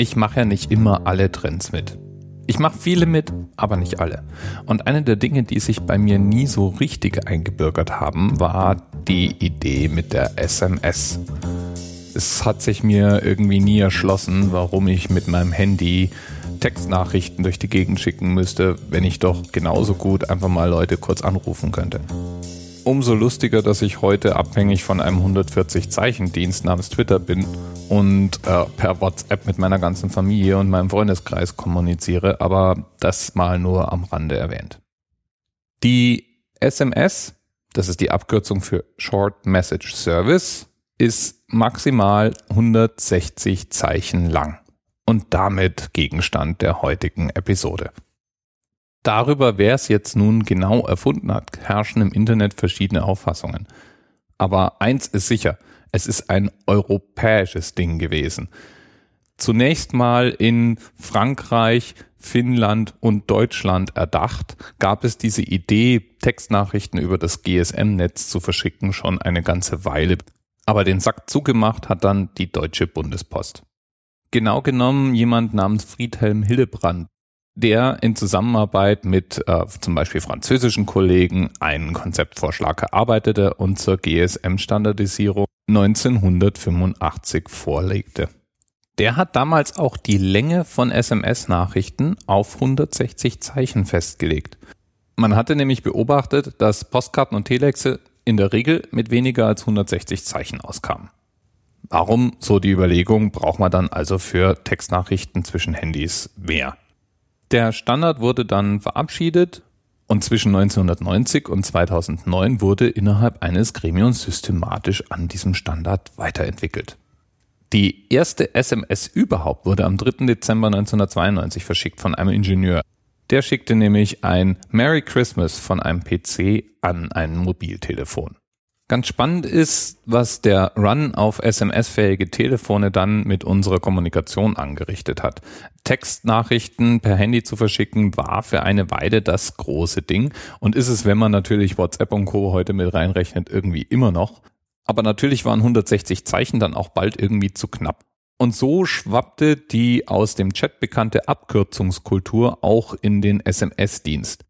Ich mache ja nicht immer alle Trends mit. Ich mache viele mit, aber nicht alle. Und eine der Dinge, die sich bei mir nie so richtig eingebürgert haben, war die Idee mit der SMS. Es hat sich mir irgendwie nie erschlossen, warum ich mit meinem Handy Textnachrichten durch die Gegend schicken müsste, wenn ich doch genauso gut einfach mal Leute kurz anrufen könnte umso lustiger, dass ich heute abhängig von einem 140-Zeichen-Dienst namens Twitter bin und äh, per WhatsApp mit meiner ganzen Familie und meinem Freundeskreis kommuniziere, aber das mal nur am Rande erwähnt. Die SMS, das ist die Abkürzung für Short Message Service, ist maximal 160 Zeichen lang und damit Gegenstand der heutigen Episode. Darüber, wer es jetzt nun genau erfunden hat, herrschen im Internet verschiedene Auffassungen. Aber eins ist sicher, es ist ein europäisches Ding gewesen. Zunächst mal in Frankreich, Finnland und Deutschland erdacht, gab es diese Idee, Textnachrichten über das GSM-Netz zu verschicken, schon eine ganze Weile. Aber den Sack zugemacht hat dann die Deutsche Bundespost. Genau genommen jemand namens Friedhelm Hillebrand, der in Zusammenarbeit mit äh, zum Beispiel französischen Kollegen einen Konzeptvorschlag erarbeitete und zur GSM-Standardisierung 1985 vorlegte. Der hat damals auch die Länge von SMS-Nachrichten auf 160 Zeichen festgelegt. Man hatte nämlich beobachtet, dass Postkarten und Telexe in der Regel mit weniger als 160 Zeichen auskamen. Warum, so die Überlegung, braucht man dann also für Textnachrichten zwischen Handys mehr? Der Standard wurde dann verabschiedet und zwischen 1990 und 2009 wurde innerhalb eines Gremiums systematisch an diesem Standard weiterentwickelt. Die erste SMS überhaupt wurde am 3. Dezember 1992 verschickt von einem Ingenieur. Der schickte nämlich ein Merry Christmas von einem PC an ein Mobiltelefon. Ganz spannend ist, was der Run auf SMS-fähige Telefone dann mit unserer Kommunikation angerichtet hat. Textnachrichten per Handy zu verschicken war für eine Weile das große Ding und ist es, wenn man natürlich WhatsApp und Co. heute mit reinrechnet, irgendwie immer noch. Aber natürlich waren 160 Zeichen dann auch bald irgendwie zu knapp. Und so schwappte die aus dem Chat bekannte Abkürzungskultur auch in den SMS-Dienst.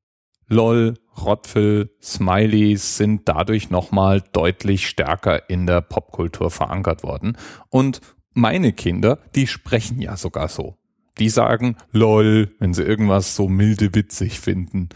LOL, Rotfel, Smileys sind dadurch nochmal deutlich stärker in der Popkultur verankert worden. Und meine Kinder, die sprechen ja sogar so. Die sagen LOL, wenn sie irgendwas so milde witzig finden.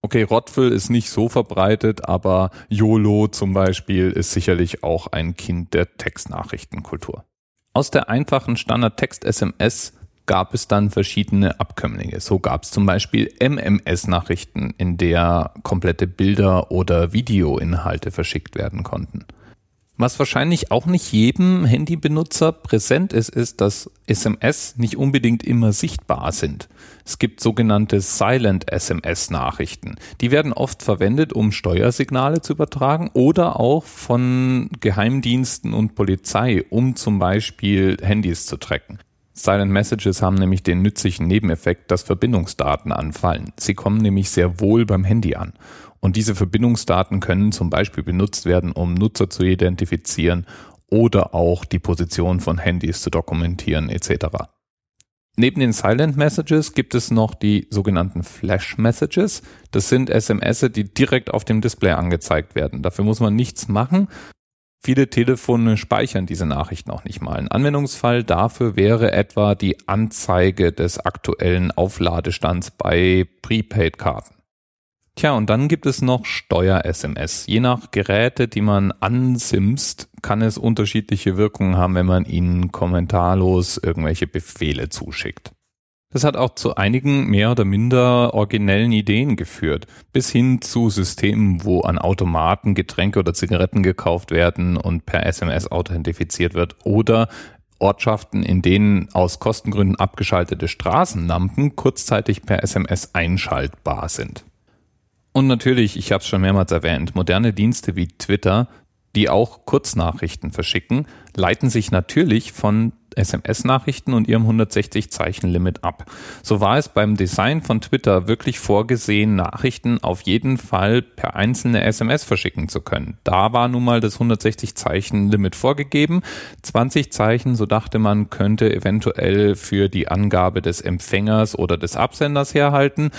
Okay, Rotfel ist nicht so verbreitet, aber YOLO zum Beispiel ist sicherlich auch ein Kind der Textnachrichtenkultur. Aus der einfachen Standard-Text-SMS gab es dann verschiedene Abkömmlinge. So gab es zum Beispiel MMS-Nachrichten, in der komplette Bilder oder Videoinhalte verschickt werden konnten. Was wahrscheinlich auch nicht jedem Handybenutzer präsent ist, ist, dass SMS nicht unbedingt immer sichtbar sind. Es gibt sogenannte Silent SMS Nachrichten. Die werden oft verwendet, um Steuersignale zu übertragen oder auch von Geheimdiensten und Polizei, um zum Beispiel Handys zu tracken. Silent Messages haben nämlich den nützlichen Nebeneffekt, dass Verbindungsdaten anfallen. Sie kommen nämlich sehr wohl beim Handy an. Und diese Verbindungsdaten können zum Beispiel benutzt werden, um Nutzer zu identifizieren oder auch die Position von Handys zu dokumentieren etc. Neben den Silent Messages gibt es noch die sogenannten Flash Messages. Das sind SMS, die direkt auf dem Display angezeigt werden. Dafür muss man nichts machen. Viele Telefone speichern diese Nachrichten auch nicht mal. Ein Anwendungsfall dafür wäre etwa die Anzeige des aktuellen Aufladestands bei Prepaid-Karten. Tja, und dann gibt es noch Steuer-SMS. Je nach Geräte, die man ansimst, kann es unterschiedliche Wirkungen haben, wenn man ihnen kommentarlos irgendwelche Befehle zuschickt. Das hat auch zu einigen mehr oder minder originellen Ideen geführt, bis hin zu Systemen, wo an Automaten Getränke oder Zigaretten gekauft werden und per SMS authentifiziert wird oder Ortschaften, in denen aus Kostengründen abgeschaltete Straßenlampen kurzzeitig per SMS einschaltbar sind. Und natürlich, ich habe es schon mehrmals erwähnt, moderne Dienste wie Twitter, die auch Kurznachrichten verschicken, leiten sich natürlich von SMS-Nachrichten und ihrem 160-Zeichen-Limit ab. So war es beim Design von Twitter wirklich vorgesehen, Nachrichten auf jeden Fall per einzelne SMS verschicken zu können. Da war nun mal das 160-Zeichen-Limit vorgegeben. 20 Zeichen, so dachte man, könnte eventuell für die Angabe des Empfängers oder des Absenders herhalten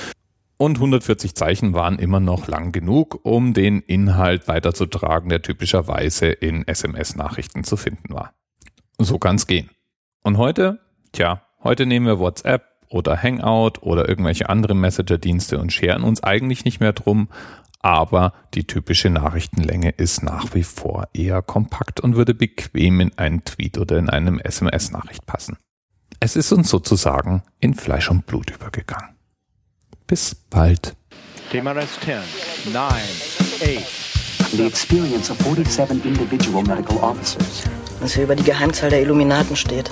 und 140 Zeichen waren immer noch lang genug, um den Inhalt weiterzutragen, der typischerweise in SMS-Nachrichten zu finden war. So kann's gehen. Und heute? Tja, heute nehmen wir WhatsApp oder Hangout oder irgendwelche andere Messenger-Dienste und scheren uns eigentlich nicht mehr drum, aber die typische Nachrichtenlänge ist nach wie vor eher kompakt und würde bequem in einen Tweet oder in einem SMS-Nachricht passen. Es ist uns sozusagen in Fleisch und Blut übergegangen. Bis bald. TMRS 10, 9, 8. The experience of 47 individual medical officers. Was hier über die Geheimzahl der Illuminaten steht.